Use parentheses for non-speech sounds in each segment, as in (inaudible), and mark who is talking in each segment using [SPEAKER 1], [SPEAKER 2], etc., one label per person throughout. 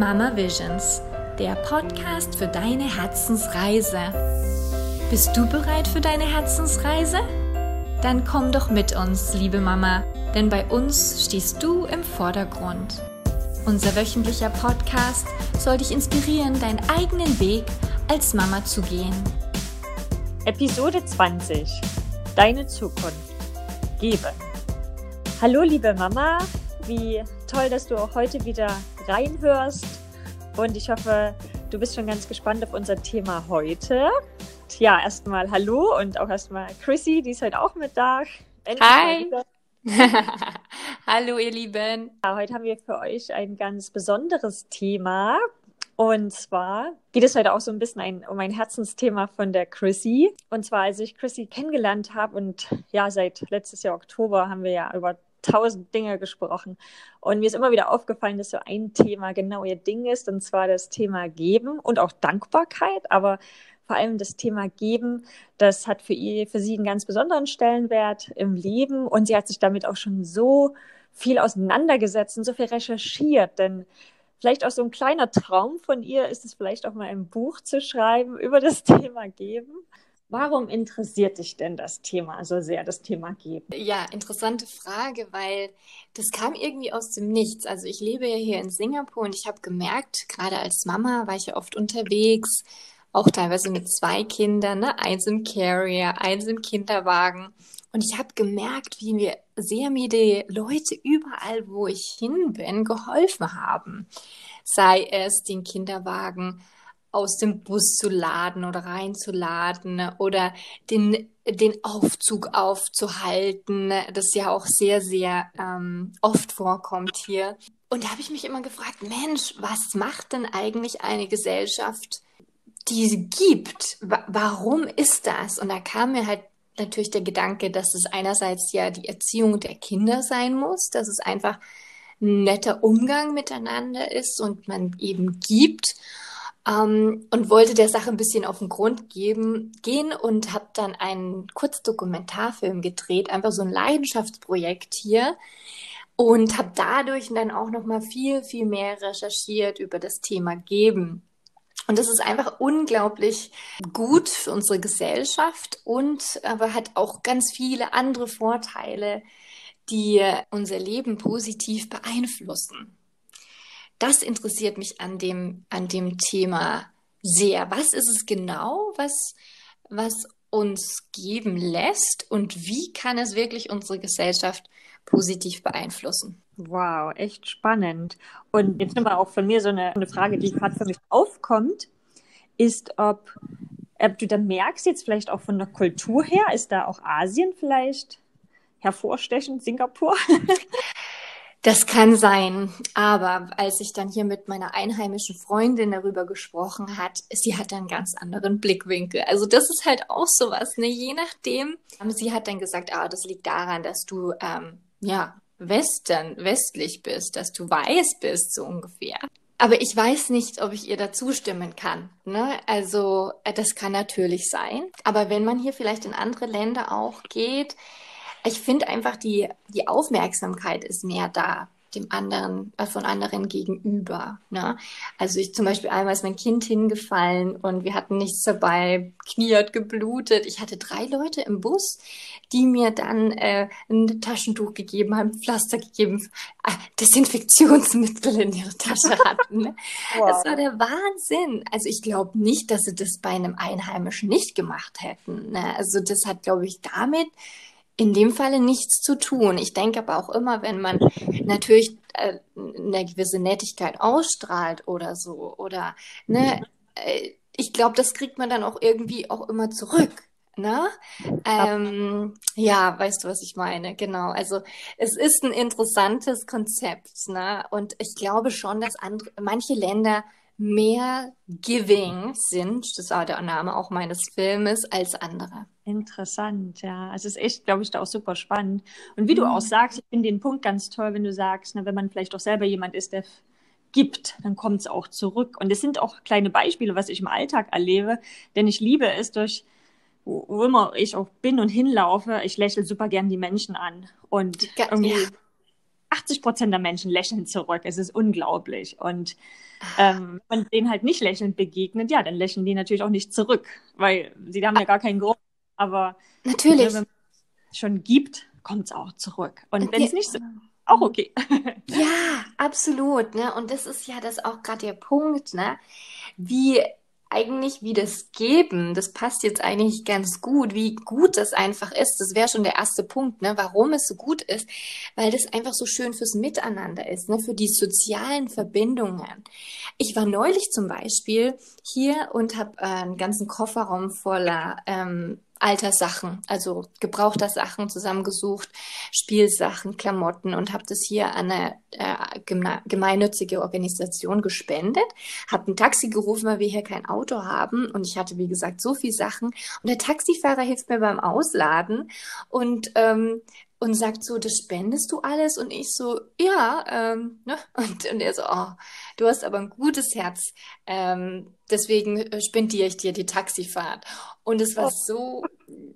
[SPEAKER 1] Mama Visions, der Podcast für deine Herzensreise. Bist du bereit für deine Herzensreise? Dann komm doch mit uns, liebe Mama, denn bei uns stehst du im Vordergrund. Unser wöchentlicher Podcast soll dich inspirieren, deinen eigenen Weg als Mama zu gehen.
[SPEAKER 2] Episode 20. Deine Zukunft. Geben. Hallo liebe Mama, wie toll, dass du auch heute wieder reinhörst. Und ich hoffe, du bist schon ganz gespannt auf unser Thema heute. Ja, erstmal hallo und auch erstmal Chrissy, die ist heute auch mit da.
[SPEAKER 1] Endlich Hi! (laughs) hallo ihr Lieben!
[SPEAKER 2] Ja, heute haben wir für euch ein ganz besonderes Thema. Und zwar geht es heute auch so ein bisschen ein, um ein Herzensthema von der Chrissy. Und zwar, als ich Chrissy kennengelernt habe und ja, seit letztes Jahr Oktober haben wir ja über tausend Dinge gesprochen. Und mir ist immer wieder aufgefallen, dass so ein Thema genau ihr Ding ist, und zwar das Thema Geben und auch Dankbarkeit, aber vor allem das Thema Geben, das hat für, ihr, für sie einen ganz besonderen Stellenwert im Leben und sie hat sich damit auch schon so viel auseinandergesetzt und so viel recherchiert, denn vielleicht auch so ein kleiner Traum von ihr ist es vielleicht auch mal ein Buch zu schreiben über das Thema Geben. Warum interessiert dich denn das Thema so sehr, das Thema Geben?
[SPEAKER 1] Ja, interessante Frage, weil das kam irgendwie aus dem Nichts. Also ich lebe ja hier in Singapur und ich habe gemerkt, gerade als Mama war ich ja oft unterwegs, auch teilweise mit zwei Kindern, ne? eins im Carrier, eins im Kinderwagen. Und ich habe gemerkt, wie mir sehr mir die Leute überall, wo ich hin bin, geholfen haben. Sei es den Kinderwagen aus dem Bus zu laden oder reinzuladen oder den, den Aufzug aufzuhalten, das ja auch sehr, sehr ähm, oft vorkommt hier. Und da habe ich mich immer gefragt, Mensch, was macht denn eigentlich eine Gesellschaft, die sie gibt? Wa warum ist das? Und da kam mir halt natürlich der Gedanke, dass es einerseits ja die Erziehung der Kinder sein muss, dass es einfach ein netter Umgang miteinander ist und man eben gibt ähm, und wollte der Sache ein bisschen auf den Grund geben, gehen und habe dann einen Kurzdokumentarfilm gedreht, einfach so ein Leidenschaftsprojekt hier und habe dadurch dann auch noch mal viel viel mehr recherchiert über das Thema Geben. Und das ist einfach unglaublich gut für unsere Gesellschaft und aber hat auch ganz viele andere Vorteile, die unser Leben positiv beeinflussen das interessiert mich an dem, an dem Thema sehr. Was ist es genau, was, was uns geben lässt und wie kann es wirklich unsere Gesellschaft positiv beeinflussen?
[SPEAKER 2] Wow, echt spannend. Und jetzt nochmal auch von mir so eine, eine Frage, die gerade für mich aufkommt, ist, ob, ob du da merkst, jetzt vielleicht auch von der Kultur her, ist da auch Asien vielleicht hervorstechend, Singapur? (laughs)
[SPEAKER 1] Das kann sein, aber als ich dann hier mit meiner einheimischen Freundin darüber gesprochen hat, sie hat einen ganz anderen Blickwinkel. Also das ist halt auch sowas, ne? Je nachdem. Sie hat dann gesagt, ah, das liegt daran, dass du ähm, ja Western, westlich bist, dass du weiß bist, so ungefähr. Aber ich weiß nicht, ob ich ihr da zustimmen kann. Ne? Also äh, das kann natürlich sein. Aber wenn man hier vielleicht in andere Länder auch geht, ich finde einfach, die, die Aufmerksamkeit ist mehr da dem anderen, äh, von anderen gegenüber. Ne? Also ich zum Beispiel einmal ist mein Kind hingefallen und wir hatten nichts dabei, Knie hat geblutet. Ich hatte drei Leute im Bus, die mir dann äh, ein Taschentuch gegeben haben, Pflaster gegeben, äh, Desinfektionsmittel in ihre Tasche hatten. Ne? (laughs) wow. Das war der Wahnsinn. Also ich glaube nicht, dass sie das bei einem Einheimischen nicht gemacht hätten. Ne? Also das hat, glaube ich, damit in dem Falle nichts zu tun. Ich denke aber auch immer, wenn man natürlich äh, eine gewisse Nettigkeit ausstrahlt oder so, oder ne, äh, ich glaube, das kriegt man dann auch irgendwie auch immer zurück. Ne? Ähm, ja, weißt du, was ich meine? Genau. Also es ist ein interessantes Konzept, ne? Und ich glaube schon, dass andere, manche Länder mehr giving sind, das war der Name auch meines Filmes, als andere.
[SPEAKER 2] Interessant, ja. Also es ist echt, glaube ich, da auch super spannend. Und wie mhm. du auch sagst, ich finde den Punkt ganz toll, wenn du sagst, na, wenn man vielleicht auch selber jemand ist, der gibt, dann kommt es auch zurück. Und es sind auch kleine Beispiele, was ich im Alltag erlebe, denn ich liebe es durch, wo, wo immer ich auch bin und hinlaufe, ich lächle super gern die Menschen an. Und irgendwie, ja. Ach, 80 Prozent der Menschen lächeln zurück. Es ist unglaublich. Und ähm, wenn man denen halt nicht lächelnd begegnet, ja, dann lächeln die natürlich auch nicht zurück, weil sie haben ja gar keinen Grund. Aber
[SPEAKER 1] natürlich.
[SPEAKER 2] wenn man es schon gibt, kommt es auch zurück. Und wenn es nicht so auch okay.
[SPEAKER 1] ja, absolut. Ne? Und das ist ja das auch gerade der Punkt, ne? Wie eigentlich wie das Geben, das passt jetzt eigentlich ganz gut, wie gut das einfach ist. Das wäre schon der erste Punkt, ne? warum es so gut ist, weil das einfach so schön fürs Miteinander ist, ne? für die sozialen Verbindungen. Ich war neulich zum Beispiel hier und habe äh, einen ganzen Kofferraum voller ähm, alter Sachen, also gebrauchter Sachen zusammengesucht, Spielsachen, Klamotten und habe das hier an eine äh, gemeinnützige Organisation gespendet. Habe ein Taxi gerufen, weil wir hier kein Auto haben und ich hatte wie gesagt so viel Sachen und der Taxifahrer hilft mir beim Ausladen und ähm, und sagt so, das spendest du alles? Und ich so, ja, ähm, ne? Und, und er so, oh, du hast aber ein gutes Herz, ähm, deswegen äh, spendiere ich dir die Taxifahrt. Und es war oh. so,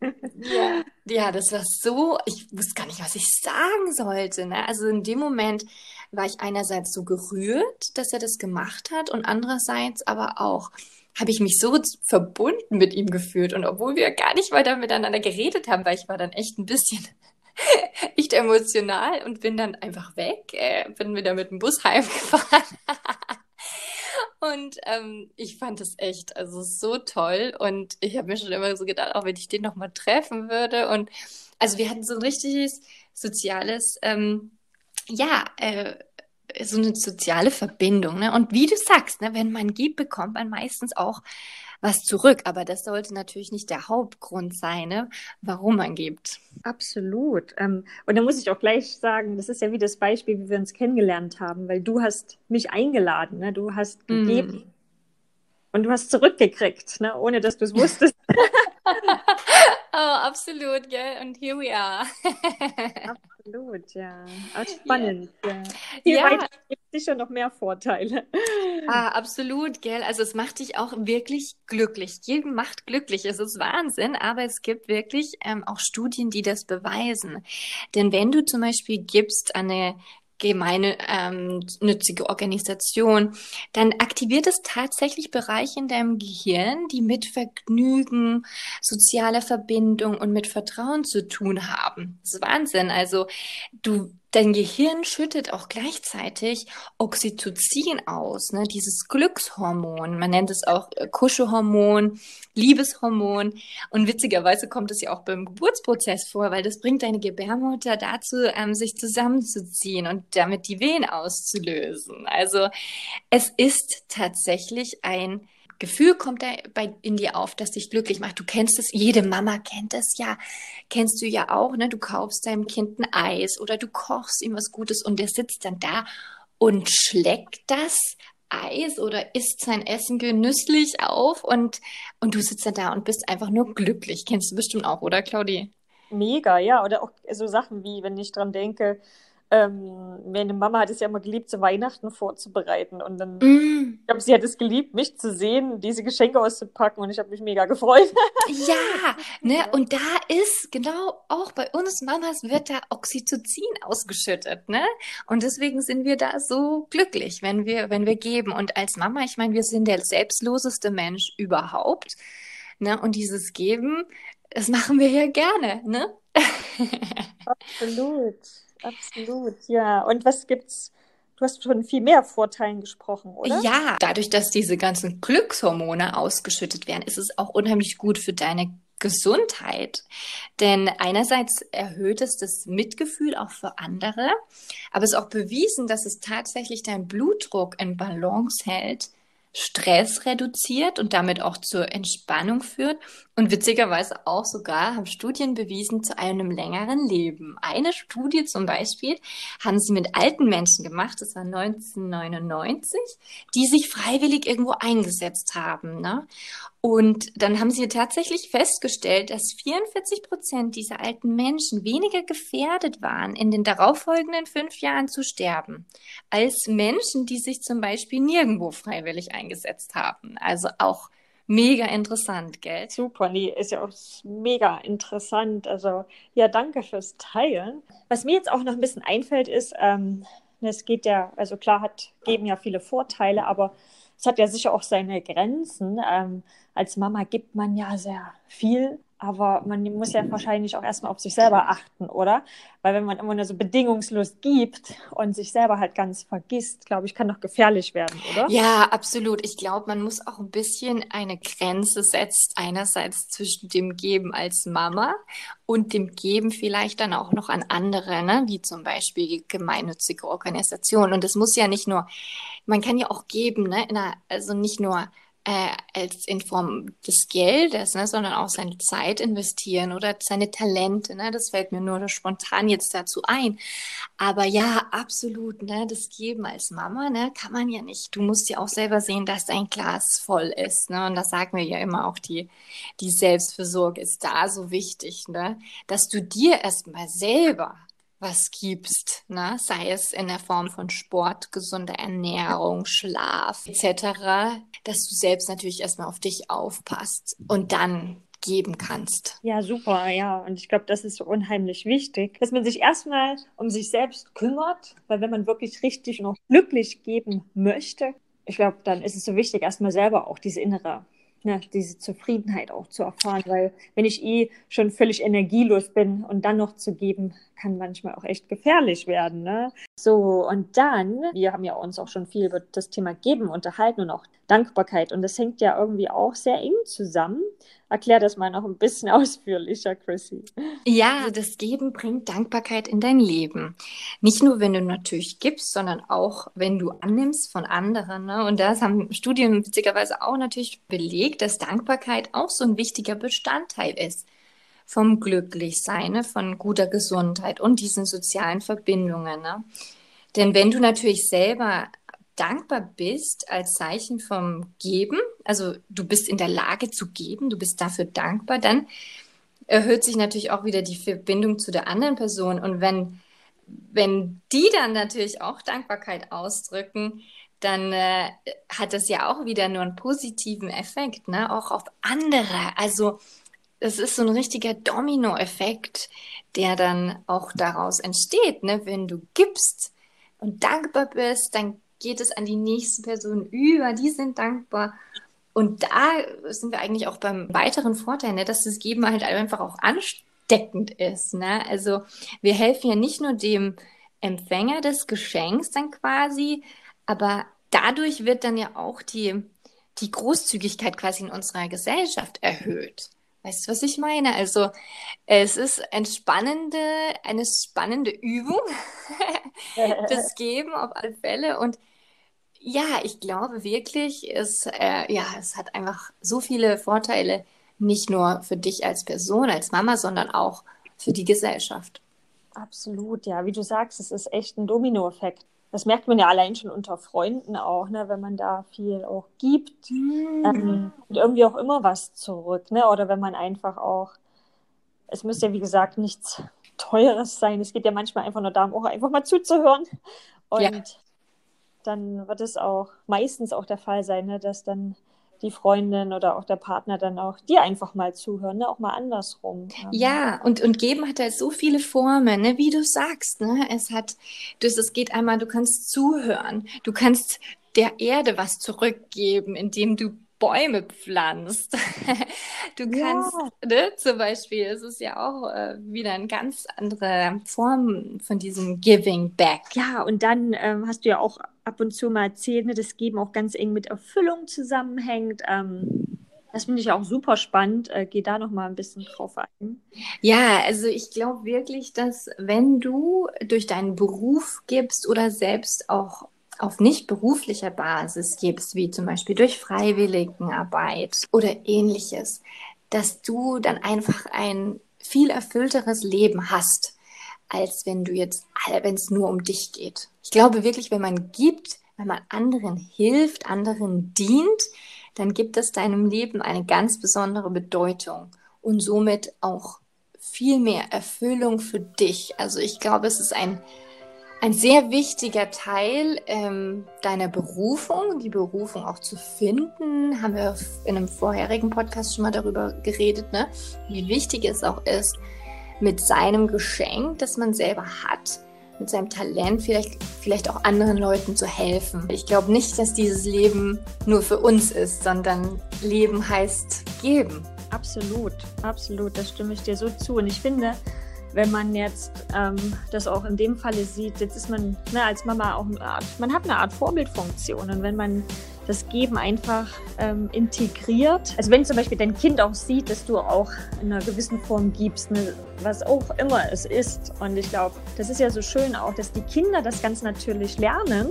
[SPEAKER 1] (laughs) ja, ja, das war so, ich wusste gar nicht, was ich sagen sollte. Ne? Also in dem Moment war ich einerseits so gerührt, dass er das gemacht hat und andererseits aber auch, habe ich mich so verbunden mit ihm gefühlt. Und obwohl wir gar nicht weiter miteinander geredet haben, weil ich war dann echt ein bisschen (laughs) echt emotional und bin dann einfach weg, äh, bin wieder mit dem Bus (laughs) heimgefahren. und ähm, ich fand es echt also so toll und ich habe mir schon immer so gedacht, auch wenn ich den nochmal treffen würde und also wir hatten so ein richtiges soziales, ähm, ja, äh, so eine soziale Verbindung. Ne? Und wie du sagst, ne, wenn man gibt, bekommt man meistens auch was zurück. Aber das sollte natürlich nicht der Hauptgrund sein, ne, warum man gibt.
[SPEAKER 2] Absolut. Ähm, und da muss ich auch gleich sagen, das ist ja wie das Beispiel, wie wir uns kennengelernt haben, weil du hast mich eingeladen, ne? du hast gegeben. Mm. Und du hast zurückgekriegt, ne? ohne dass du es wusstest. (laughs) (laughs)
[SPEAKER 1] oh, absolut, gell? Und here we are.
[SPEAKER 2] absolut, ja. Auch spannend. Yeah. Ja. Hier ja. es sicher noch mehr Vorteile.
[SPEAKER 1] Ah, absolut, gell? Also es macht dich auch wirklich glücklich. Jeden macht glücklich. Es ist Wahnsinn, aber es gibt wirklich ähm, auch Studien, die das beweisen. Denn wenn du zum Beispiel gibst an eine gemeinnützige ähm, Organisation, dann aktiviert es tatsächlich Bereiche in deinem Gehirn, die mit Vergnügen, sozialer Verbindung und mit Vertrauen zu tun haben. Das ist Wahnsinn. Also du Dein Gehirn schüttet auch gleichzeitig Oxytocin aus, ne? dieses Glückshormon. Man nennt es auch äh, Kuschelhormon, Liebeshormon. Und witzigerweise kommt es ja auch beim Geburtsprozess vor, weil das bringt deine Gebärmutter dazu, ähm, sich zusammenzuziehen und damit die Wehen auszulösen. Also es ist tatsächlich ein Gefühl kommt da bei, in dir auf, das dich glücklich macht. Du kennst es, jede Mama kennt es ja, kennst du ja auch, ne? Du kaufst deinem Kind ein Eis oder du kochst ihm was Gutes und der sitzt dann da und schlägt das Eis oder isst sein Essen genüsslich auf und, und du sitzt dann da und bist einfach nur glücklich. Kennst du bestimmt auch, oder Claudi?
[SPEAKER 2] Mega, ja. Oder auch so Sachen wie, wenn ich dran denke, ähm, meine Mama hat es ja immer geliebt, zu Weihnachten vorzubereiten. Und dann, mm. ich glaube, sie hat es geliebt, mich zu sehen, diese Geschenke auszupacken und ich habe mich mega gefreut. (laughs)
[SPEAKER 1] ja, ne, und da ist genau auch bei uns Mamas wird da Oxytocin ausgeschüttet, ne? Und deswegen sind wir da so glücklich, wenn wir, wenn wir geben. Und als Mama, ich meine, wir sind der selbstloseste Mensch überhaupt. Ne? Und dieses Geben, das machen wir ja gerne, ne? (laughs)
[SPEAKER 2] Absolut. Absolut, ja. Und was gibt's? Du hast von viel mehr Vorteilen gesprochen, oder?
[SPEAKER 1] Ja, dadurch, dass diese ganzen Glückshormone ausgeschüttet werden, ist es auch unheimlich gut für deine Gesundheit. Denn einerseits erhöht es das Mitgefühl auch für andere, aber es ist auch bewiesen, dass es tatsächlich deinen Blutdruck in Balance hält Stress reduziert und damit auch zur Entspannung führt und witzigerweise auch sogar haben Studien bewiesen zu einem längeren Leben. Eine Studie zum Beispiel haben sie mit alten Menschen gemacht, das war 1999, die sich freiwillig irgendwo eingesetzt haben. Ne? Und dann haben sie tatsächlich festgestellt, dass 44 Prozent dieser alten Menschen weniger gefährdet waren, in den darauffolgenden fünf Jahren zu sterben, als Menschen, die sich zum Beispiel nirgendwo freiwillig eingesetzt haben. Also auch mega interessant, gell?
[SPEAKER 2] Super, nee, ist ja auch mega interessant. Also ja, danke fürs Teilen. Was mir jetzt auch noch ein bisschen einfällt, ist, ähm, es geht ja, also klar hat geben ja viele Vorteile, aber es hat ja sicher auch seine Grenzen. Ähm, als Mama gibt man ja sehr viel aber man muss ja wahrscheinlich auch erstmal auf sich selber achten, oder? Weil wenn man immer nur so bedingungslos gibt und sich selber halt ganz vergisst, glaube ich, kann doch gefährlich werden, oder?
[SPEAKER 1] Ja, absolut. Ich glaube, man muss auch ein bisschen eine Grenze setzen, einerseits zwischen dem Geben als Mama und dem Geben vielleicht dann auch noch an andere, ne? wie zum Beispiel gemeinnützige Organisationen. Und es muss ja nicht nur, man kann ja auch geben, ne? Einer, also nicht nur äh, als in Form des Geldes, ne, sondern auch seine Zeit investieren oder seine Talente. Ne, das fällt mir nur spontan jetzt dazu ein. Aber ja, absolut, ne, das Geben als Mama, ne, kann man ja nicht. Du musst ja auch selber sehen, dass dein Glas voll ist. Ne, und das sagen wir ja immer auch, die, die Selbstversorge ist da so wichtig, ne, dass du dir erstmal selber was gibst, ne? sei es in der Form von Sport, gesunder Ernährung, Schlaf etc., dass du selbst natürlich erstmal auf dich aufpasst und dann geben kannst.
[SPEAKER 2] Ja, super, ja. Und ich glaube, das ist so unheimlich wichtig, dass man sich erstmal um sich selbst kümmert, weil wenn man wirklich richtig auch glücklich geben möchte, ich glaube, dann ist es so wichtig, erstmal selber auch diese innere ne, diese Zufriedenheit auch zu erfahren, weil wenn ich eh schon völlig energielos bin und dann noch zu geben, kann manchmal auch echt gefährlich werden. Ne? So, und dann, wir haben ja uns auch schon viel über das Thema Geben unterhalten und auch Dankbarkeit und das hängt ja irgendwie auch sehr eng zusammen. Erklär das mal noch ein bisschen (laughs) ausführlicher, Chrissy.
[SPEAKER 1] Ja, also das Geben bringt Dankbarkeit in dein Leben. Nicht nur, wenn du natürlich gibst, sondern auch, wenn du annimmst von anderen. Ne? Und das haben Studien witzigerweise auch natürlich belegt, dass Dankbarkeit auch so ein wichtiger Bestandteil ist vom Glücklichsein, ne? von guter Gesundheit und diesen sozialen Verbindungen. Ne? Denn wenn du natürlich selber dankbar bist als Zeichen vom Geben, also du bist in der Lage zu geben, du bist dafür dankbar, dann erhöht sich natürlich auch wieder die Verbindung zu der anderen Person. Und wenn, wenn die dann natürlich auch Dankbarkeit ausdrücken, dann äh, hat das ja auch wieder nur einen positiven Effekt, ne? auch auf andere. Also es ist so ein richtiger Dominoeffekt, der dann auch daraus entsteht. Ne? Wenn du gibst und dankbar bist, dann geht es an die nächste Person über, die sind dankbar. Und da sind wir eigentlich auch beim weiteren Vorteil, ne, dass das Geben halt einfach auch ansteckend ist. Ne? Also wir helfen ja nicht nur dem Empfänger des Geschenks dann quasi, aber dadurch wird dann ja auch die, die Großzügigkeit quasi in unserer Gesellschaft erhöht. Weißt du, was ich meine? Also, es ist eine spannende, eine spannende Übung, (laughs) das (laughs) Geben auf alle Fälle. Und ja, ich glaube wirklich, es, äh, ja, es hat einfach so viele Vorteile, nicht nur für dich als Person, als Mama, sondern auch für die Gesellschaft.
[SPEAKER 2] Absolut, ja. Wie du sagst, es ist echt ein Dominoeffekt. Das merkt man ja allein schon unter Freunden auch, ne, wenn man da viel auch gibt mhm. ähm, und irgendwie auch immer was zurück, ne? Oder wenn man einfach auch, es müsste ja wie gesagt nichts Teures sein. Es geht ja manchmal einfach nur darum, auch einfach mal zuzuhören. Und ja dann wird es auch meistens auch der Fall sein, ne, dass dann die Freundin oder auch der Partner dann auch dir einfach mal zuhören, ne? auch mal andersrum.
[SPEAKER 1] Ja, und, und geben hat halt so viele Formen, ne? wie du sagst. Ne? Es hat, das, es geht einmal, du kannst zuhören, du kannst der Erde was zurückgeben, indem du Bäume pflanzt. (laughs) du kannst, ja. ne, zum Beispiel, es ist ja auch äh, wieder eine ganz andere Form von diesem Giving Back.
[SPEAKER 2] Ja, und dann ähm, hast du ja auch ab und zu mal erzählt, ne, das Geben auch ganz eng mit Erfüllung zusammenhängt. Ähm, das finde ich auch super spannend. Äh, geh da noch mal ein bisschen drauf ein.
[SPEAKER 1] Ja, also ich glaube wirklich, dass wenn du durch deinen Beruf gibst oder selbst auch auf nicht beruflicher Basis gibst, wie zum Beispiel durch Freiwilligenarbeit oder ähnliches, dass du dann einfach ein viel erfüllteres Leben hast, als wenn du jetzt, wenn es nur um dich geht. Ich glaube wirklich, wenn man gibt, wenn man anderen hilft, anderen dient, dann gibt es deinem Leben eine ganz besondere Bedeutung und somit auch viel mehr Erfüllung für dich. Also ich glaube, es ist ein ein sehr wichtiger Teil ähm, deiner Berufung, die Berufung auch zu finden, haben wir in einem vorherigen Podcast schon mal darüber geredet, ne? wie wichtig es auch ist, mit seinem Geschenk, das man selber hat, mit seinem Talent vielleicht, vielleicht auch anderen Leuten zu helfen. Ich glaube nicht, dass dieses Leben nur für uns ist, sondern Leben heißt geben.
[SPEAKER 2] Absolut, absolut, das stimme ich dir so zu. Und ich finde, wenn man jetzt ähm, das auch in dem Falle sieht, jetzt ist man ne, als Mama auch eine Art, man hat eine Art Vorbildfunktion. Und wenn man das Geben einfach ähm, integriert, also wenn zum Beispiel dein Kind auch sieht, dass du auch in einer gewissen Form gibst, ne, was auch immer es ist. Und ich glaube, das ist ja so schön auch, dass die Kinder das ganz natürlich lernen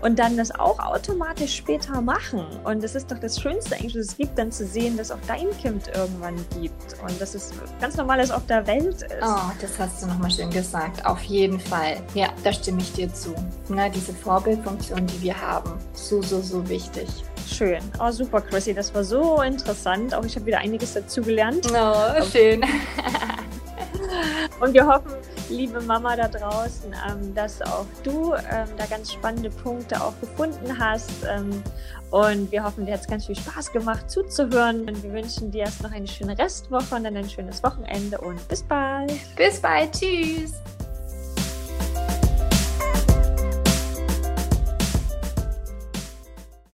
[SPEAKER 2] und dann das auch automatisch später machen. Und das ist doch das Schönste eigentlich, was es gibt, dann zu sehen, dass auch dein Kind irgendwann gibt und dass es ganz normal ist auf der Welt ist.
[SPEAKER 1] Oh, das hast du nochmal schön gesagt. Auf jeden Fall. Ja, da stimme ich dir zu. Na, diese Vorbildfunktion, die wir haben, so, so, so wichtig.
[SPEAKER 2] Schön. Oh, super, Chrissy. Das war so interessant. Auch ich habe wieder einiges dazu gelernt.
[SPEAKER 1] Oh, schön.
[SPEAKER 2] Und wir hoffen, liebe Mama da draußen, ähm, dass auch du ähm, da ganz spannende Punkte auch gefunden hast. Ähm, und wir hoffen, dir hat es ganz viel Spaß gemacht zuzuhören. Und wir wünschen dir erst noch eine schöne Restwoche und dann ein schönes Wochenende und bis bald.
[SPEAKER 1] Bis bald. Tschüss.